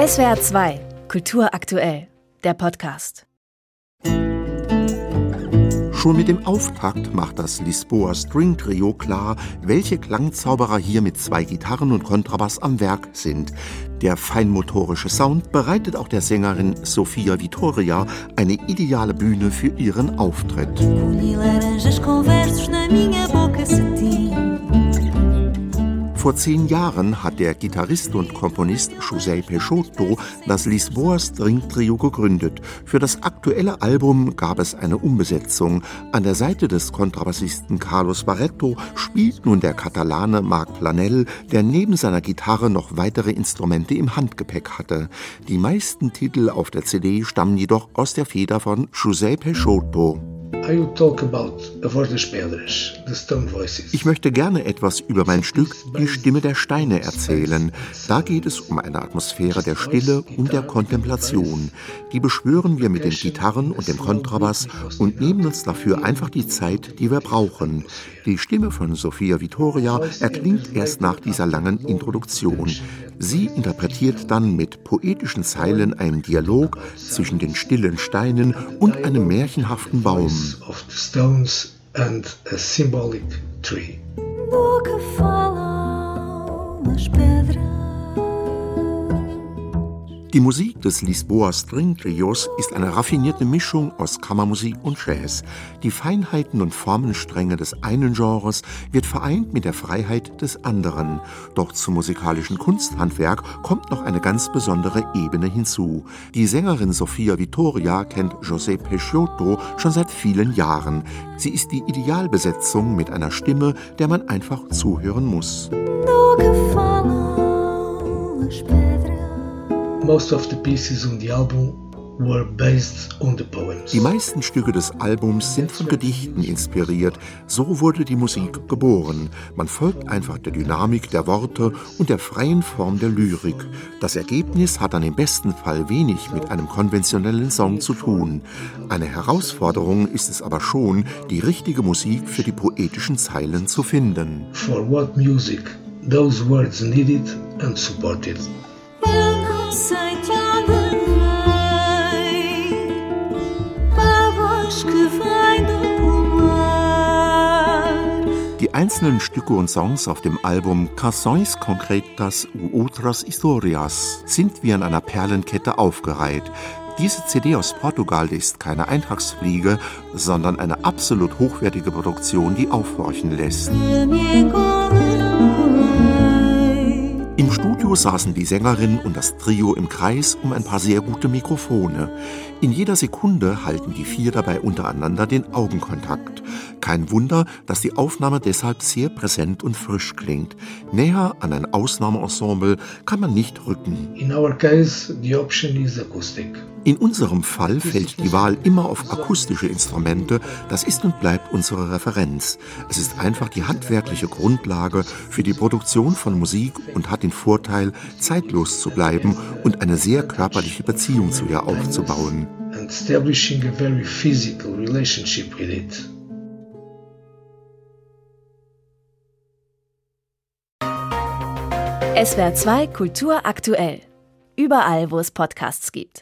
SWR 2, Kultur aktuell, der Podcast. Schon mit dem Auftakt macht das Lisboa String Trio klar, welche Klangzauberer hier mit zwei Gitarren und Kontrabass am Werk sind. Der feinmotorische Sound bereitet auch der Sängerin Sofia Vittoria eine ideale Bühne für ihren Auftritt. Vor zehn Jahren hat der Gitarrist und Komponist José Peixoto das Lisboa String Trio gegründet. Für das aktuelle Album gab es eine Umbesetzung. An der Seite des Kontrabassisten Carlos Barreto spielt nun der Katalane Marc Planell, der neben seiner Gitarre noch weitere Instrumente im Handgepäck hatte. Die meisten Titel auf der CD stammen jedoch aus der Feder von José Peixoto. Ich möchte gerne etwas über mein Stück Die Stimme der Steine erzählen. Da geht es um eine Atmosphäre der Stille und der Kontemplation. Die beschwören wir mit den Gitarren und dem Kontrabass und nehmen uns dafür einfach die Zeit, die wir brauchen. Die Stimme von Sophia Vittoria erklingt erst nach dieser langen Introduktion. Sie interpretiert dann mit poetischen Zeilen einen Dialog zwischen den stillen Steinen und einem märchenhaften Baum. Boca falam die Musik des Lisboa String Trios ist eine raffinierte Mischung aus Kammermusik und Jazz. Die Feinheiten und Formenstränge des einen Genres wird vereint mit der Freiheit des anderen. Doch zum musikalischen Kunsthandwerk kommt noch eine ganz besondere Ebene hinzu. Die Sängerin Sofia Vittoria kennt José Peixoto schon seit vielen Jahren. Sie ist die Idealbesetzung mit einer Stimme, der man einfach zuhören muss. Most of the pieces on the album were based on the poems. Die meisten Stücke des Albums sind von Gedichten inspiriert. So wurde die Musik geboren. Man folgt einfach der Dynamik der Worte und der freien Form der Lyrik. Das Ergebnis hat dann im besten Fall wenig mit einem konventionellen Song zu tun. Eine Herausforderung ist es aber schon, die richtige Musik für die poetischen Zeilen zu finden. For what music those words needed and supported. Die einzelnen Stücke und Songs auf dem Album Canções Concretas u Outras Historias sind wie an einer Perlenkette aufgereiht. Diese CD aus Portugal ist keine Eintagsfliege, sondern eine absolut hochwertige Produktion, die aufhorchen lässt. Studio saßen die Sängerin und das Trio im Kreis um ein paar sehr gute Mikrofone. In jeder Sekunde halten die vier dabei untereinander den Augenkontakt. Kein Wunder, dass die Aufnahme deshalb sehr präsent und frisch klingt. Näher an ein Ausnahmeensemble kann man nicht rücken. In our case, the option is acoustic. In unserem Fall fällt die Wahl immer auf akustische Instrumente. Das ist und bleibt unsere Referenz. Es ist einfach die handwerkliche Grundlage für die Produktion von Musik und hat den Vorteil, zeitlos zu bleiben und eine sehr körperliche Beziehung zu ihr aufzubauen. establishing a very physical relationship with it. SWR 2 Kultur aktuell. Überall, wo es Podcasts gibt.